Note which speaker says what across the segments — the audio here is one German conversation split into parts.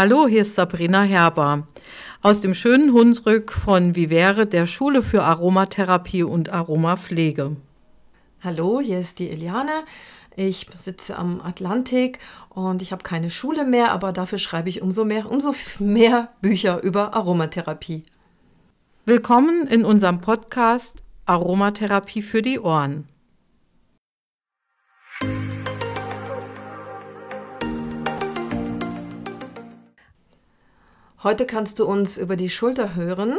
Speaker 1: Hallo, hier ist Sabrina Herber aus dem schönen Hunsrück von Vivere, der Schule für Aromatherapie und Aromapflege.
Speaker 2: Hallo, hier ist die Eliane. Ich sitze am Atlantik und ich habe keine Schule mehr, aber dafür schreibe ich umso mehr, umso mehr Bücher über Aromatherapie.
Speaker 1: Willkommen in unserem Podcast Aromatherapie für die Ohren.
Speaker 2: Heute kannst du uns über die Schulter hören.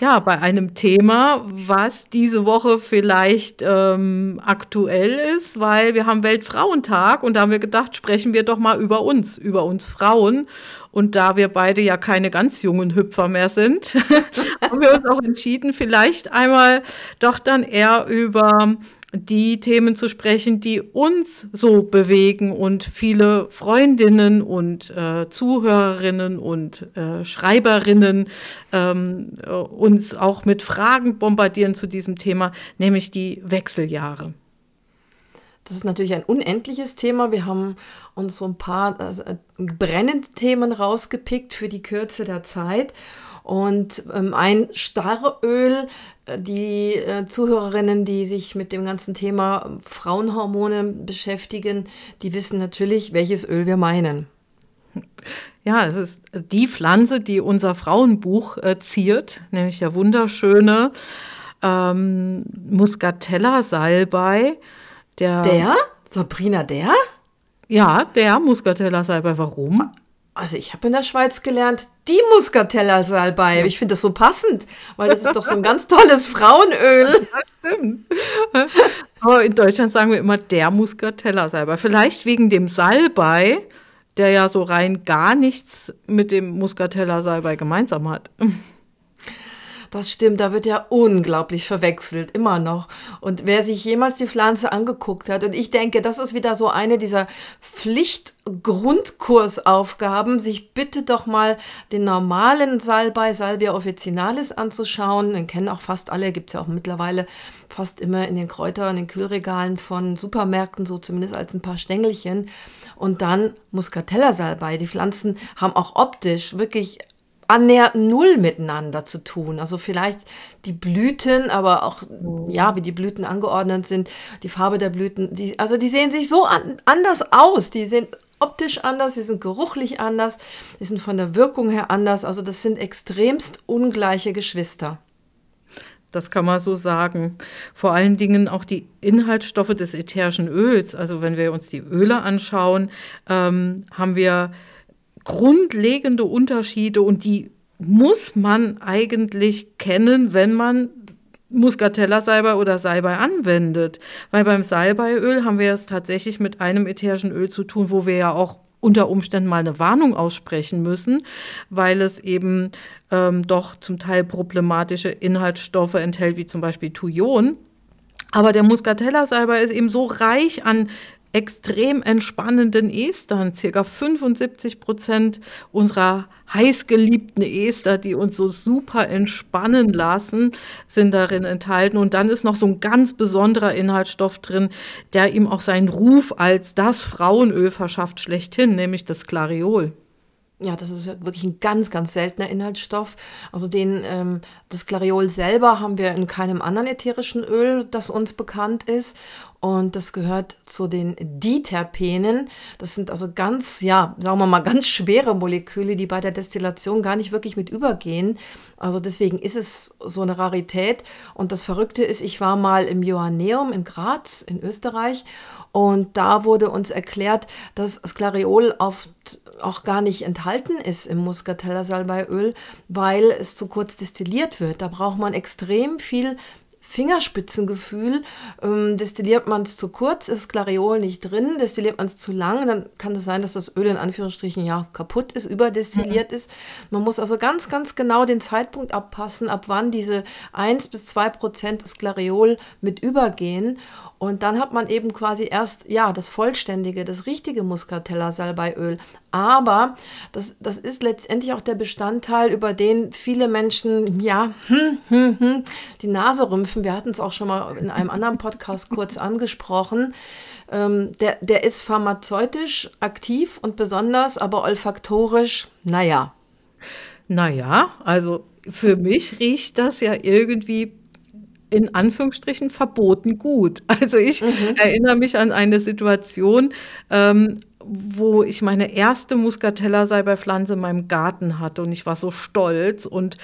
Speaker 1: Ja, bei einem Thema, was diese Woche vielleicht ähm, aktuell ist, weil wir haben Weltfrauentag und da haben wir gedacht, sprechen wir doch mal über uns, über uns Frauen. Und da wir beide ja keine ganz jungen Hüpfer mehr sind, haben wir uns auch entschieden, vielleicht einmal doch dann eher über die Themen zu sprechen, die uns so bewegen und viele Freundinnen und äh, Zuhörerinnen und äh, Schreiberinnen ähm, äh, uns auch mit Fragen bombardieren zu diesem Thema, nämlich die Wechseljahre.
Speaker 2: Das ist natürlich ein unendliches Thema. Wir haben uns so ein paar also, brennende Themen rausgepickt für die Kürze der Zeit. Und ähm, ein Starröl, äh, die äh, Zuhörerinnen, die sich mit dem ganzen Thema Frauenhormone beschäftigen, die wissen natürlich, welches Öl wir meinen.
Speaker 1: Ja, es ist die Pflanze, die unser Frauenbuch äh, ziert, nämlich der wunderschöne ähm, Muscatella-Salbei.
Speaker 2: Der, der? Sabrina, der?
Speaker 1: Ja, der Muscatella-Salbei. Warum?
Speaker 2: Also ich habe in der Schweiz gelernt, die Muscatella Salbei. Ich finde das so passend, weil das ist doch so ein ganz tolles Frauenöl.
Speaker 1: Das stimmt. Aber in Deutschland sagen wir immer der Muscatella Salbei. Vielleicht wegen dem Salbei, der ja so rein gar nichts mit dem Muscatella Salbei gemeinsam hat.
Speaker 2: Das stimmt, da wird ja unglaublich verwechselt, immer noch. Und wer sich jemals die Pflanze angeguckt hat, und ich denke, das ist wieder so eine dieser Pflichtgrundkursaufgaben, sich bitte doch mal den normalen Salbei, Salvia officinalis anzuschauen. Den kennen auch fast alle, gibt es ja auch mittlerweile fast immer in den Kräuter- und den Kühlregalen von Supermärkten, so zumindest als ein paar Stängelchen. Und dann Muscatella-Salbei. Die Pflanzen haben auch optisch wirklich annähernd null miteinander zu tun. Also vielleicht die Blüten, aber auch, ja, wie die Blüten angeordnet sind, die Farbe der Blüten, die, also die sehen sich so an, anders aus. Die sind optisch anders, sie sind geruchlich anders, die sind von der Wirkung her anders. Also das sind extremst ungleiche Geschwister.
Speaker 1: Das kann man so sagen. Vor allen Dingen auch die Inhaltsstoffe des ätherischen Öls. Also wenn wir uns die Öle anschauen, ähm, haben wir grundlegende Unterschiede und die muss man eigentlich kennen, wenn man Muscatella-Salbei oder Salbei anwendet. Weil beim Salbeiöl haben wir es tatsächlich mit einem ätherischen Öl zu tun, wo wir ja auch unter Umständen mal eine Warnung aussprechen müssen, weil es eben ähm, doch zum Teil problematische Inhaltsstoffe enthält, wie zum Beispiel Thujon. Aber der Muscatella-Salbei ist eben so reich an extrem entspannenden Estern. Circa 75 Prozent unserer heißgeliebten Ester, die uns so super entspannen lassen, sind darin enthalten. Und dann ist noch so ein ganz besonderer Inhaltsstoff drin, der ihm auch seinen Ruf als das Frauenöl verschafft schlechthin, nämlich das Clariol.
Speaker 2: Ja, das ist wirklich ein ganz, ganz seltener Inhaltsstoff. Also den, ähm, das Clariol selber haben wir in keinem anderen ätherischen Öl, das uns bekannt ist. Und das gehört zu den Diterpenen. Das sind also ganz, ja, sagen wir mal, ganz schwere Moleküle, die bei der Destillation gar nicht wirklich mit übergehen. Also deswegen ist es so eine Rarität. Und das Verrückte ist, ich war mal im Johanneum in Graz in Österreich und da wurde uns erklärt, dass Sklariol oft auch gar nicht enthalten ist im Muscatella Salbeiöl, weil es zu kurz destilliert wird. Da braucht man extrem viel Fingerspitzengefühl. Ähm, destilliert man es zu kurz, ist Clariol nicht drin. Destilliert man es zu lang, dann kann es sein, dass das Öl in Anführungsstrichen ja kaputt ist, überdestilliert mhm. ist. Man muss also ganz, ganz genau den Zeitpunkt abpassen, ab wann diese 1 bis 2 Prozent des Clariol mit übergehen. Und dann hat man eben quasi erst, ja, das vollständige, das richtige Muscatella-Salbeiöl. Aber das, das ist letztendlich auch der Bestandteil, über den viele Menschen, ja, hm, hm, hm, die Nase rümpfen Stoffen, wir hatten es auch schon mal in einem anderen Podcast kurz angesprochen, ähm, der, der ist pharmazeutisch aktiv und besonders, aber olfaktorisch, naja.
Speaker 1: Naja, also für mich riecht das ja irgendwie in Anführungsstrichen verboten gut. Also ich mhm. erinnere mich an eine Situation, ähm, wo ich meine erste Muscatella-Salbeipflanze in meinem Garten hatte und ich war so stolz und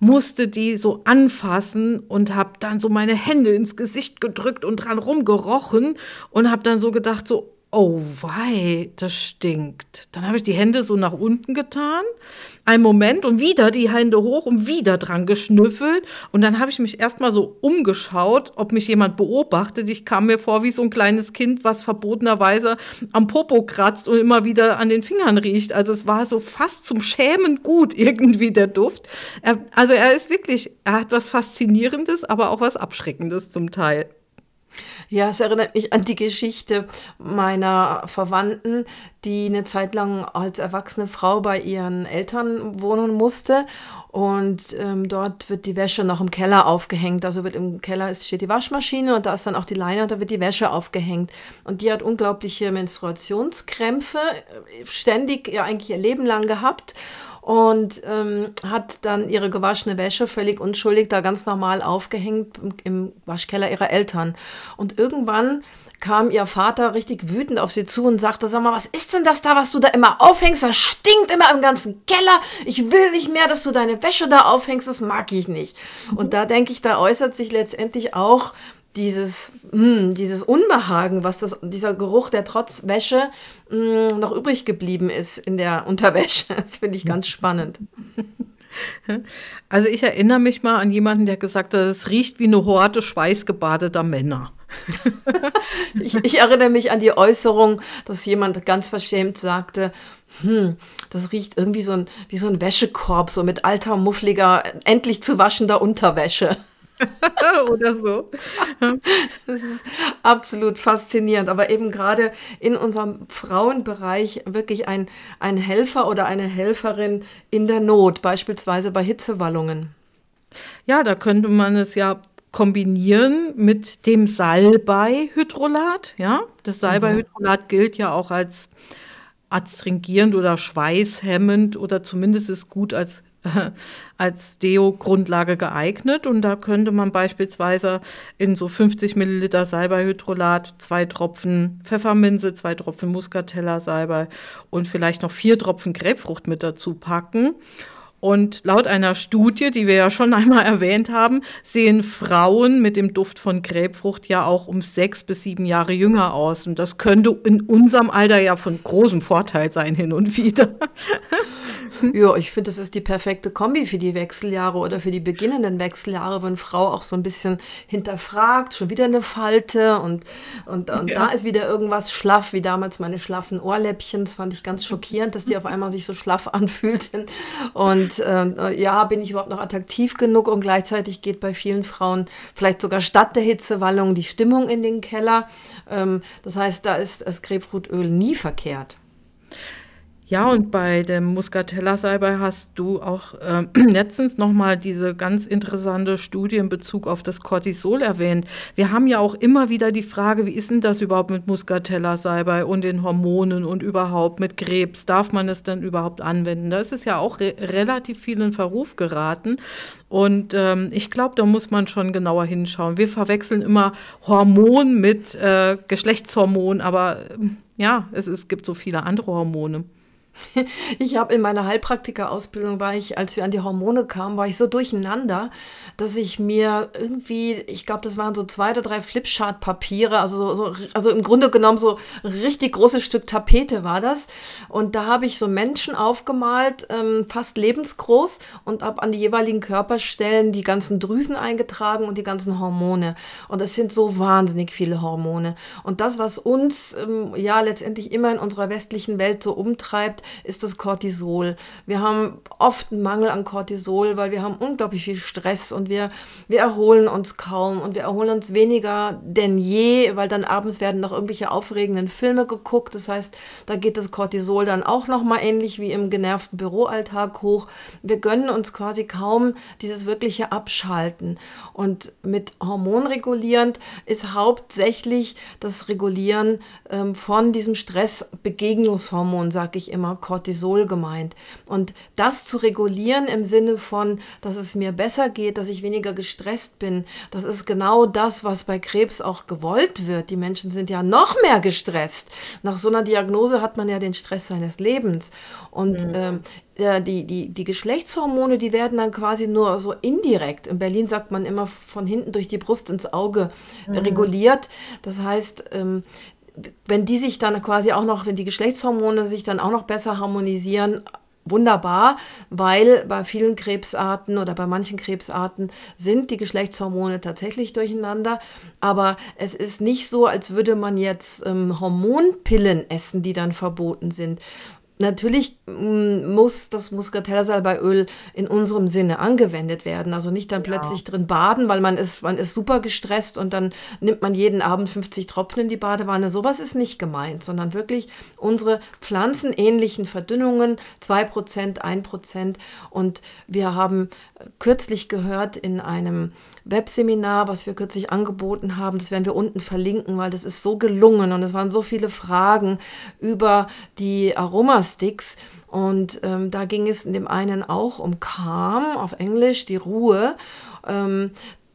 Speaker 1: musste die so anfassen und habe dann so meine Hände ins Gesicht gedrückt und dran rumgerochen und habe dann so gedacht so oh wei, das stinkt. Dann habe ich die Hände so nach unten getan einen Moment und wieder die Hände hoch und wieder dran geschnüffelt. Und dann habe ich mich erstmal so umgeschaut, ob mich jemand beobachtet. Ich kam mir vor wie so ein kleines Kind, was verbotenerweise am Popo kratzt und immer wieder an den Fingern riecht. Also es war so fast zum Schämen gut irgendwie der Duft. Also er ist wirklich, er hat was Faszinierendes, aber auch was Abschreckendes zum Teil.
Speaker 2: Ja, es erinnert mich an die Geschichte meiner Verwandten, die eine Zeit lang als erwachsene Frau bei ihren Eltern wohnen musste. Und ähm, dort wird die Wäsche noch im Keller aufgehängt. Also wird im Keller steht die Waschmaschine und da ist dann auch die Leine und da wird die Wäsche aufgehängt. Und die hat unglaubliche Menstruationskrämpfe, äh, ständig ja eigentlich ihr Leben lang gehabt und ähm, hat dann ihre gewaschene Wäsche völlig unschuldig da ganz normal aufgehängt im, Waschkeller ihrer Eltern. Und irgendwann kam ihr Vater richtig wütend auf sie zu und sagte, sag mal, was ist denn das da, was du da immer aufhängst? Das stinkt immer im ganzen Keller. Ich will nicht mehr, dass du deine Wäsche da aufhängst. Das mag ich nicht. Und da denke ich, da äußert sich letztendlich auch dieses, mh, hm, dieses Unbehagen, was das, dieser Geruch, der trotz Wäsche mh, hm, noch übrig geblieben ist in der Unterwäsche. Das finde ich ganz spannend.
Speaker 1: Also ich erinnere mich mal an jemanden, der gesagt hat, es riecht wie eine Horde schweißgebadeter Männer.
Speaker 2: ich, ich, erinnere mich an die Äußerung, dass jemand ganz verschämt sagte, hm, das riecht irgendwie so ein, wie so ein Wäschekorb, so mit alter, muffliger, endlich zu waschender Unterwäsche.
Speaker 1: Oder so.
Speaker 2: Das ist absolut faszinierend. Aber eben gerade in unserem Frauenbereich wirklich ein, ein Helfer oder eine Helferin in der Not, beispielsweise bei Hitzewallungen.
Speaker 1: Ja, da könnte man es ja kombinieren mit dem Salbeihydrolat. Ja, das Salbeihydrolat gilt ja auch als adstringierend oder schweißhemmend oder zumindest ist gut als als Deo-Grundlage geeignet. Und da könnte man beispielsweise in so 50 Milliliter Salbeihydrolat zwei Tropfen Pfefferminze, zwei Tropfen Muscatella-Salbei und vielleicht noch vier Tropfen Grapefrucht mit dazu packen. Und laut einer Studie, die wir ja schon einmal erwähnt haben, sehen Frauen mit dem Duft von Grapefrucht ja auch um sechs bis sieben Jahre jünger aus. Und das könnte in unserem Alter ja von großem Vorteil sein hin und wieder.
Speaker 2: Ja, ich finde, das ist die perfekte Kombi für die Wechseljahre oder für die beginnenden Wechseljahre, wenn Frau auch so ein bisschen hinterfragt, schon wieder eine Falte und, und, und ja. da ist wieder irgendwas schlaff, wie damals meine schlaffen Ohrläppchen. Das fand ich ganz schockierend, dass die auf einmal sich so schlaff anfühlten. Und äh, ja, bin ich überhaupt noch attraktiv genug und gleichzeitig geht bei vielen Frauen vielleicht sogar statt der Hitzewallung die Stimmung in den Keller. Ähm, das heißt, da ist das Grapefruitöl nie verkehrt.
Speaker 1: Ja, und bei dem Muscatella-Salbei hast du auch äh, letztens nochmal diese ganz interessante Studie in Bezug auf das Cortisol erwähnt. Wir haben ja auch immer wieder die Frage, wie ist denn das überhaupt mit Muscatella-Salbei und den Hormonen und überhaupt mit Krebs? Darf man es denn überhaupt anwenden? Da ist es ja auch re relativ viel in Verruf geraten. Und ähm, ich glaube, da muss man schon genauer hinschauen. Wir verwechseln immer Hormon mit äh, Geschlechtshormon, aber äh, ja, es, es gibt so viele andere Hormone.
Speaker 2: Ich habe in meiner Heilpraktika-Ausbildung, war ich, als wir an die Hormone kamen, war ich so durcheinander, dass ich mir irgendwie, ich glaube, das waren so zwei oder drei Flipchart-Papiere, also, so, so, also im Grunde genommen so richtig großes Stück Tapete war das. Und da habe ich so Menschen aufgemalt, ähm, fast lebensgroß, und habe an die jeweiligen Körperstellen die ganzen Drüsen eingetragen und die ganzen Hormone. Und es sind so wahnsinnig viele Hormone. Und das, was uns ähm, ja letztendlich immer in unserer westlichen Welt so umtreibt, ist das Cortisol. Wir haben oft einen Mangel an Cortisol, weil wir haben unglaublich viel Stress und wir, wir erholen uns kaum und wir erholen uns weniger denn je, weil dann abends werden noch irgendwelche aufregenden Filme geguckt. Das heißt, da geht das Cortisol dann auch nochmal ähnlich wie im genervten Büroalltag hoch. Wir gönnen uns quasi kaum dieses wirkliche Abschalten. Und mit hormonregulierend ist hauptsächlich das Regulieren ähm, von diesem Stressbegegnungshormon, sage ich immer, Cortisol gemeint. Und das zu regulieren im Sinne von, dass es mir besser geht, dass ich weniger gestresst bin, das ist genau das, was bei Krebs auch gewollt wird. Die Menschen sind ja noch mehr gestresst. Nach so einer Diagnose hat man ja den Stress seines Lebens. Und mhm. ähm, die, die, die Geschlechtshormone, die werden dann quasi nur so indirekt, in Berlin sagt man immer von hinten durch die Brust ins Auge mhm. reguliert. Das heißt, ähm, wenn die sich dann quasi auch noch, wenn die Geschlechtshormone sich dann auch noch besser harmonisieren, wunderbar, weil bei vielen Krebsarten oder bei manchen Krebsarten sind die Geschlechtshormone tatsächlich durcheinander. Aber es ist nicht so, als würde man jetzt ähm, Hormonpillen essen, die dann verboten sind. Natürlich mm, muss das Muscatella-Salbeiöl in unserem Sinne angewendet werden. Also nicht dann ja. plötzlich drin baden, weil man ist, man ist super gestresst und dann nimmt man jeden Abend 50 Tropfen in die Badewanne. Sowas ist nicht gemeint, sondern wirklich unsere pflanzenähnlichen Verdünnungen, 2%, 1%. Und wir haben kürzlich gehört in einem Webseminar, was wir kürzlich angeboten haben. Das werden wir unten verlinken, weil das ist so gelungen und es waren so viele Fragen über die Aromasticks. Und ähm, da ging es in dem einen auch um Calm, auf Englisch, die Ruhe. Ähm,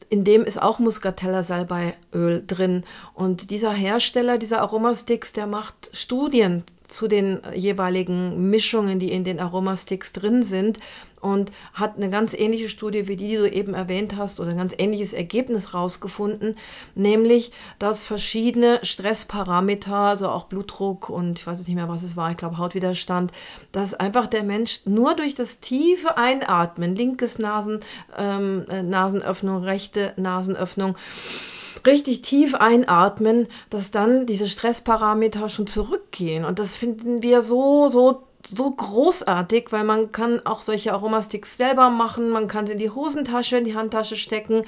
Speaker 2: in dem ist auch Muscatella Salbeiöl drin. Und dieser Hersteller dieser Aromasticks, der macht Studien zu den jeweiligen Mischungen, die in den Aromasticks drin sind und hat eine ganz ähnliche Studie wie die, die du eben erwähnt hast, oder ein ganz ähnliches Ergebnis rausgefunden, nämlich, dass verschiedene Stressparameter, also auch Blutdruck und ich weiß nicht mehr, was es war, ich glaube Hautwiderstand, dass einfach der Mensch nur durch das tiefe Einatmen, linkes Nasen, ähm, äh, Nasenöffnung, rechte Nasenöffnung, richtig tief einatmen, dass dann diese Stressparameter schon zurückgehen. Und das finden wir so, so so großartig, weil man kann auch solche Aromasticks selber machen, man kann sie in die Hosentasche, in die Handtasche stecken,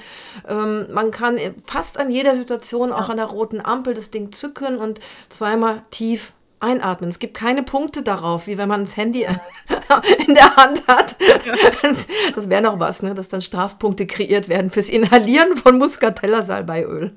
Speaker 2: ähm, man kann fast an jeder Situation, auch an der roten Ampel, das Ding zücken und zweimal tief einatmen. Es gibt keine Punkte darauf, wie wenn man das Handy in der Hand hat. Das wäre noch was, ne? dass dann Strafpunkte kreiert werden fürs Inhalieren von Muscatella-Salbeiöl.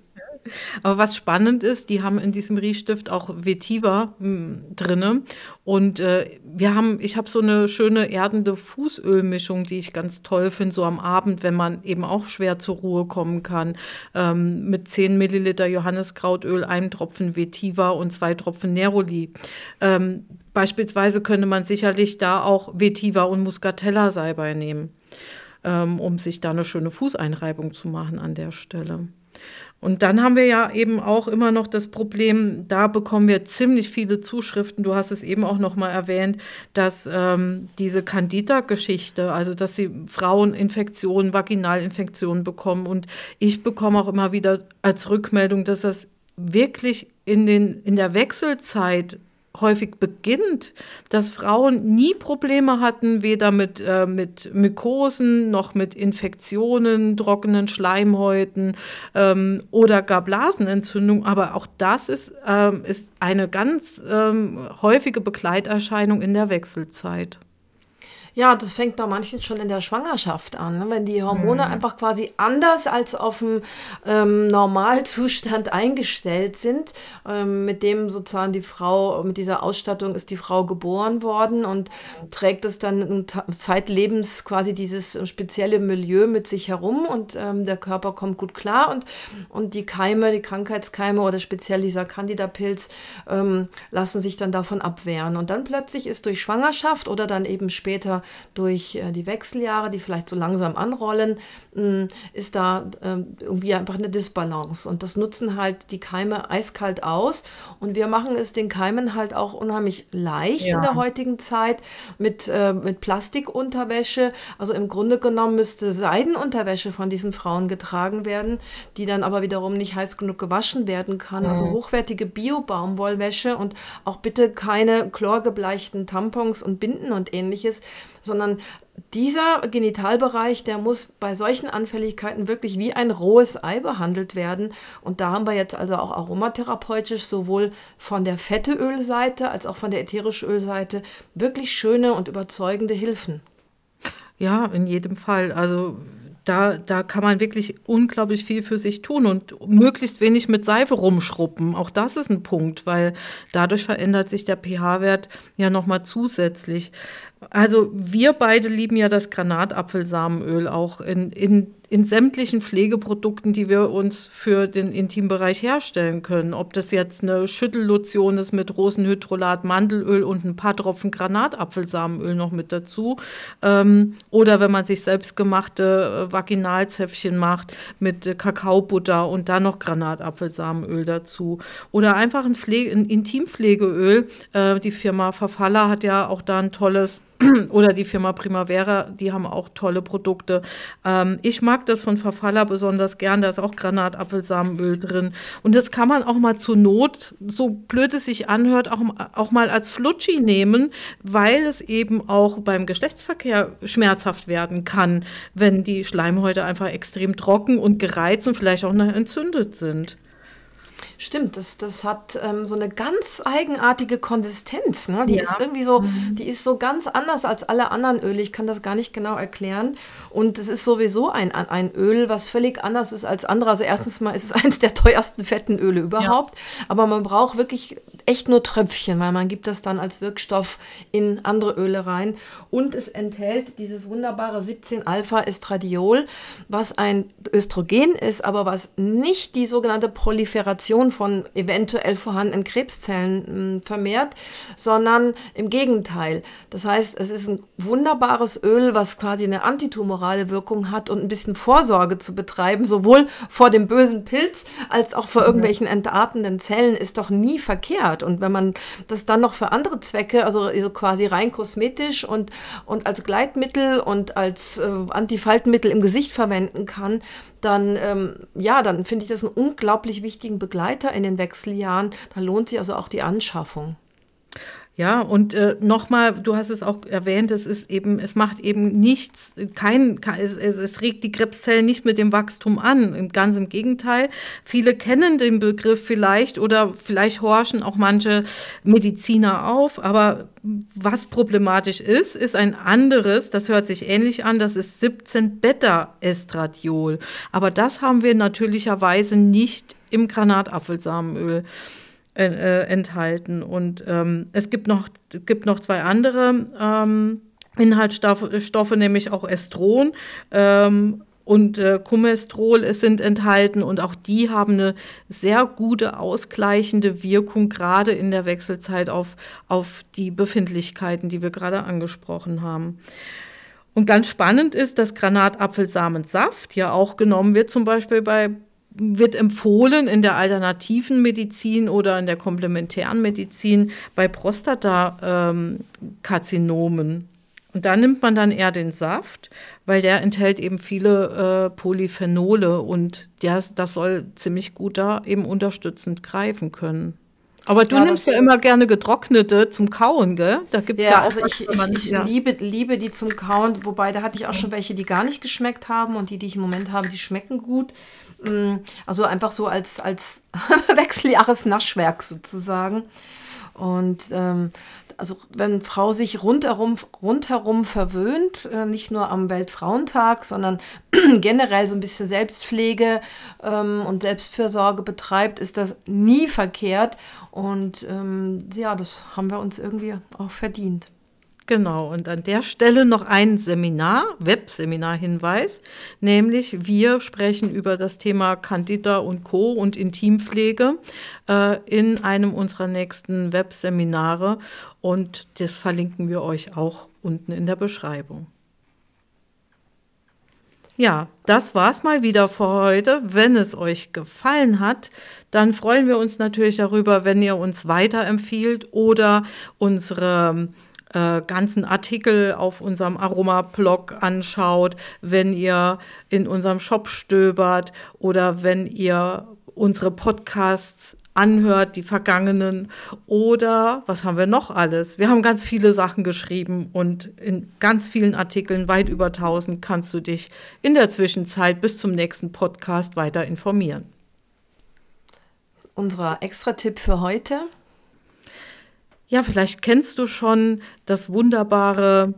Speaker 1: Aber was spannend ist, die haben in diesem Riechstift auch Vetiver hm, drinne und äh, wir haben, ich habe so eine schöne erdende Fußölmischung, die ich ganz toll finde, so am Abend, wenn man eben auch schwer zur Ruhe kommen kann, ähm, mit 10 Milliliter Johanniskrautöl, einem Tropfen Vetiver und zwei Tropfen Neroli. Ähm, beispielsweise könnte man sicherlich da auch Vetiver und Muscatella-Salbei nehmen, ähm, um sich da eine schöne Fußeinreibung zu machen an der Stelle. Und dann haben wir ja eben auch immer noch das Problem, da bekommen wir ziemlich viele Zuschriften. Du hast es eben auch noch mal erwähnt, dass ähm, diese Candida-Geschichte, also dass sie Frauen Infektionen, Vaginalinfektionen bekommen. Und ich bekomme auch immer wieder als Rückmeldung, dass das wirklich in, den, in der Wechselzeit häufig beginnt, dass Frauen nie Probleme hatten, weder mit, äh, mit Mykosen noch mit Infektionen, trockenen Schleimhäuten ähm, oder gar Blasenentzündung. Aber auch das ist, ähm, ist eine ganz ähm, häufige Begleiterscheinung in der Wechselzeit.
Speaker 2: Ja, das fängt bei manchen schon in der Schwangerschaft an. Ne? Wenn die Hormone mhm. einfach quasi anders als auf dem ähm, Normalzustand eingestellt sind, ähm, mit dem sozusagen die Frau, mit dieser Ausstattung ist die Frau geboren worden und trägt es dann zeitlebens quasi dieses spezielle Milieu mit sich herum und ähm, der Körper kommt gut klar und, und die Keime, die Krankheitskeime oder speziell dieser Candida-Pilz ähm, lassen sich dann davon abwehren. Und dann plötzlich ist durch Schwangerschaft oder dann eben später durch äh, die Wechseljahre, die vielleicht so langsam anrollen, mh, ist da äh, irgendwie einfach eine Disbalance. Und das nutzen halt die Keime eiskalt aus. Und wir machen es den Keimen halt auch unheimlich leicht ja. in der heutigen Zeit mit, äh, mit Plastikunterwäsche. Also im Grunde genommen müsste Seidenunterwäsche von diesen Frauen getragen werden, die dann aber wiederum nicht heiß genug gewaschen werden kann. Also mhm. Also hochwertige Bio-Baumwollwäsche und auch bitte keine chlorgebleichten Tampons und Binden und ähnliches, sondern dieser Genitalbereich, der muss bei solchen Anfälligkeiten wirklich wie ein rohes Ei behandelt werden. Und da haben wir jetzt also auch aromatherapeutisch sowohl von der Fetteölseite als auch von der ätherischen Ölseite wirklich schöne und überzeugende Hilfen.
Speaker 1: Ja, in jedem Fall. Also da, da kann man wirklich unglaublich viel für sich tun und möglichst wenig mit Seife rumschruppen. Auch das ist ein Punkt, weil dadurch verändert sich der pH-Wert ja nochmal zusätzlich. Also wir beide lieben ja das Granatapfelsamenöl auch in, in in sämtlichen Pflegeprodukten, die wir uns für den Intimbereich herstellen können. Ob das jetzt eine Schüttellotion ist mit Rosenhydrolat, Mandelöl und ein paar Tropfen Granatapfelsamenöl noch mit dazu. Ähm, oder wenn man sich selbstgemachte äh, Vaginalzäpfchen macht mit äh, Kakaobutter und dann noch Granatapfelsamenöl dazu. Oder einfach ein, Pflege, ein Intimpflegeöl. Äh, die Firma Verfalla hat ja auch da ein tolles oder die Firma Primavera, die haben auch tolle Produkte. Ähm, ich mag das von Verfaller besonders gern, da ist auch Granatapfelsamenöl drin. Und das kann man auch mal zur Not, so blöd es sich anhört, auch, auch mal als Flutschi nehmen, weil es eben auch beim Geschlechtsverkehr schmerzhaft werden kann, wenn die Schleimhäute einfach extrem trocken und gereizt und vielleicht auch noch entzündet sind.
Speaker 2: Stimmt, das, das hat ähm, so eine ganz eigenartige Konsistenz. Ne? Die ja. ist irgendwie so, mhm. die ist so ganz anders als alle anderen Öle. Ich kann das gar nicht genau erklären. Und es ist sowieso ein, ein Öl, was völlig anders ist als andere. Also erstens mal ist es eines der teuersten fetten Öle überhaupt. Ja. Aber man braucht wirklich echt nur Tröpfchen, weil man gibt das dann als Wirkstoff in andere Öle rein. Und es enthält dieses wunderbare 17-Alpha-Estradiol, was ein Östrogen ist, aber was nicht die sogenannte Proliferation von eventuell vorhandenen Krebszellen hm, vermehrt, sondern im Gegenteil. Das heißt, es ist ein wunderbares Öl, was quasi eine antitumorale Wirkung hat und ein bisschen Vorsorge zu betreiben, sowohl vor dem bösen Pilz als auch vor mhm. irgendwelchen entartenden Zellen, ist doch nie verkehrt. Und wenn man das dann noch für andere Zwecke, also, also quasi rein kosmetisch und, und als Gleitmittel und als äh, Antifaltenmittel im Gesicht verwenden kann, dann, ähm, ja, dann finde ich das einen unglaublich wichtigen Begleiter in den Wechseljahren. Da lohnt sich also auch die Anschaffung.
Speaker 1: Ja, und äh, nochmal, du hast es auch erwähnt, es ist eben, es macht eben nichts, kein, es, es, regt die Krebszellen nicht mit dem Wachstum an. Ganz im Gegenteil. Viele kennen den Begriff vielleicht oder vielleicht horchen auch manche Mediziner auf, aber was problematisch ist, ist ein anderes, das hört sich ähnlich an, das ist 17 Beta-Estradiol. Aber das haben wir natürlicherweise nicht im Granatapfelsamenöl äh, enthalten. Und ähm, es gibt noch, gibt noch zwei andere ähm, Inhaltsstoffe, nämlich auch Estron. Ähm, und äh, Kumestrol sind enthalten und auch die haben eine sehr gute ausgleichende Wirkung, gerade in der Wechselzeit auf, auf die Befindlichkeiten, die wir gerade angesprochen haben. Und ganz spannend ist, dass Granatapfelsamensaft ja auch genommen wird, zum Beispiel bei wird empfohlen in der alternativen Medizin oder in der komplementären Medizin bei Prostatakarzinomen. Ähm, und da nimmt man dann eher den Saft, weil der enthält eben viele äh, Polyphenole und das, das soll ziemlich gut da eben unterstützend greifen können. Aber du ja, nimmst ja immer gerne getrocknete zum Kauen, gell?
Speaker 2: Da gibt es ja, ja, auch also ich, ich, ich ja. liebe, liebe die zum Kauen, wobei da hatte ich auch schon welche, die gar nicht geschmeckt haben und die, die ich im Moment habe, die schmecken gut. Mm, also einfach so als, als Wechseljahresnaschwerk sozusagen. Und ähm, also wenn Frau sich rundherum, rundherum verwöhnt, äh, nicht nur am Weltfrauentag, sondern generell so ein bisschen Selbstpflege ähm, und Selbstfürsorge betreibt, ist das nie verkehrt. Und ähm, ja, das haben wir uns irgendwie auch verdient.
Speaker 1: Genau, und an der Stelle noch ein Seminar, Webseminar-Hinweis, nämlich wir sprechen über das Thema Candida und Co. und Intimpflege äh, in einem unserer nächsten Webseminare und das verlinken wir euch auch unten in der Beschreibung. Ja, das war's mal wieder für heute. Wenn es euch gefallen hat, dann freuen wir uns natürlich darüber, wenn ihr uns weiterempfiehlt oder unsere äh, ganzen Artikel auf unserem Aroma-Blog anschaut, wenn ihr in unserem Shop stöbert oder wenn ihr unsere Podcasts anhört, die vergangenen. Oder was haben wir noch alles? Wir haben ganz viele Sachen geschrieben und in ganz vielen Artikeln, weit über 1000, kannst du dich in der Zwischenzeit bis zum nächsten Podcast weiter informieren.
Speaker 2: Unser Extra-Tipp für heute.
Speaker 1: Ja, vielleicht kennst du schon das wunderbare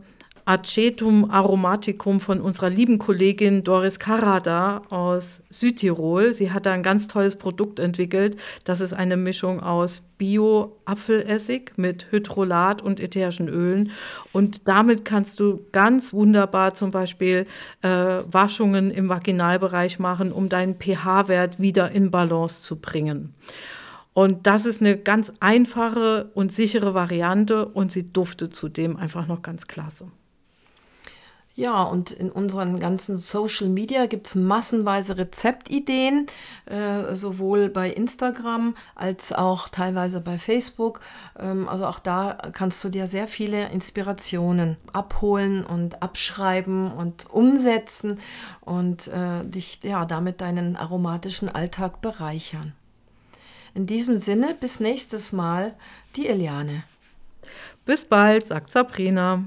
Speaker 1: Acetum aromaticum von unserer lieben Kollegin Doris Carrada aus Südtirol. Sie hat da ein ganz tolles Produkt entwickelt. Das ist eine Mischung aus Bio-Apfelessig mit Hydrolat und ätherischen Ölen. Und damit kannst du ganz wunderbar zum Beispiel äh, Waschungen im Vaginalbereich machen, um deinen pH-Wert wieder in Balance zu bringen. Und das ist eine ganz einfache und sichere Variante und sie duftet zudem einfach noch ganz klasse.
Speaker 2: Ja, und in unseren ganzen Social Media gibt es massenweise Rezeptideen, äh, sowohl bei Instagram als auch teilweise bei Facebook. Ähm, also auch da kannst du dir sehr viele Inspirationen abholen und abschreiben und umsetzen und äh, dich ja damit deinen aromatischen Alltag bereichern. In diesem Sinne, bis nächstes Mal, die Eliane.
Speaker 1: Bis bald, sagt Sabrina.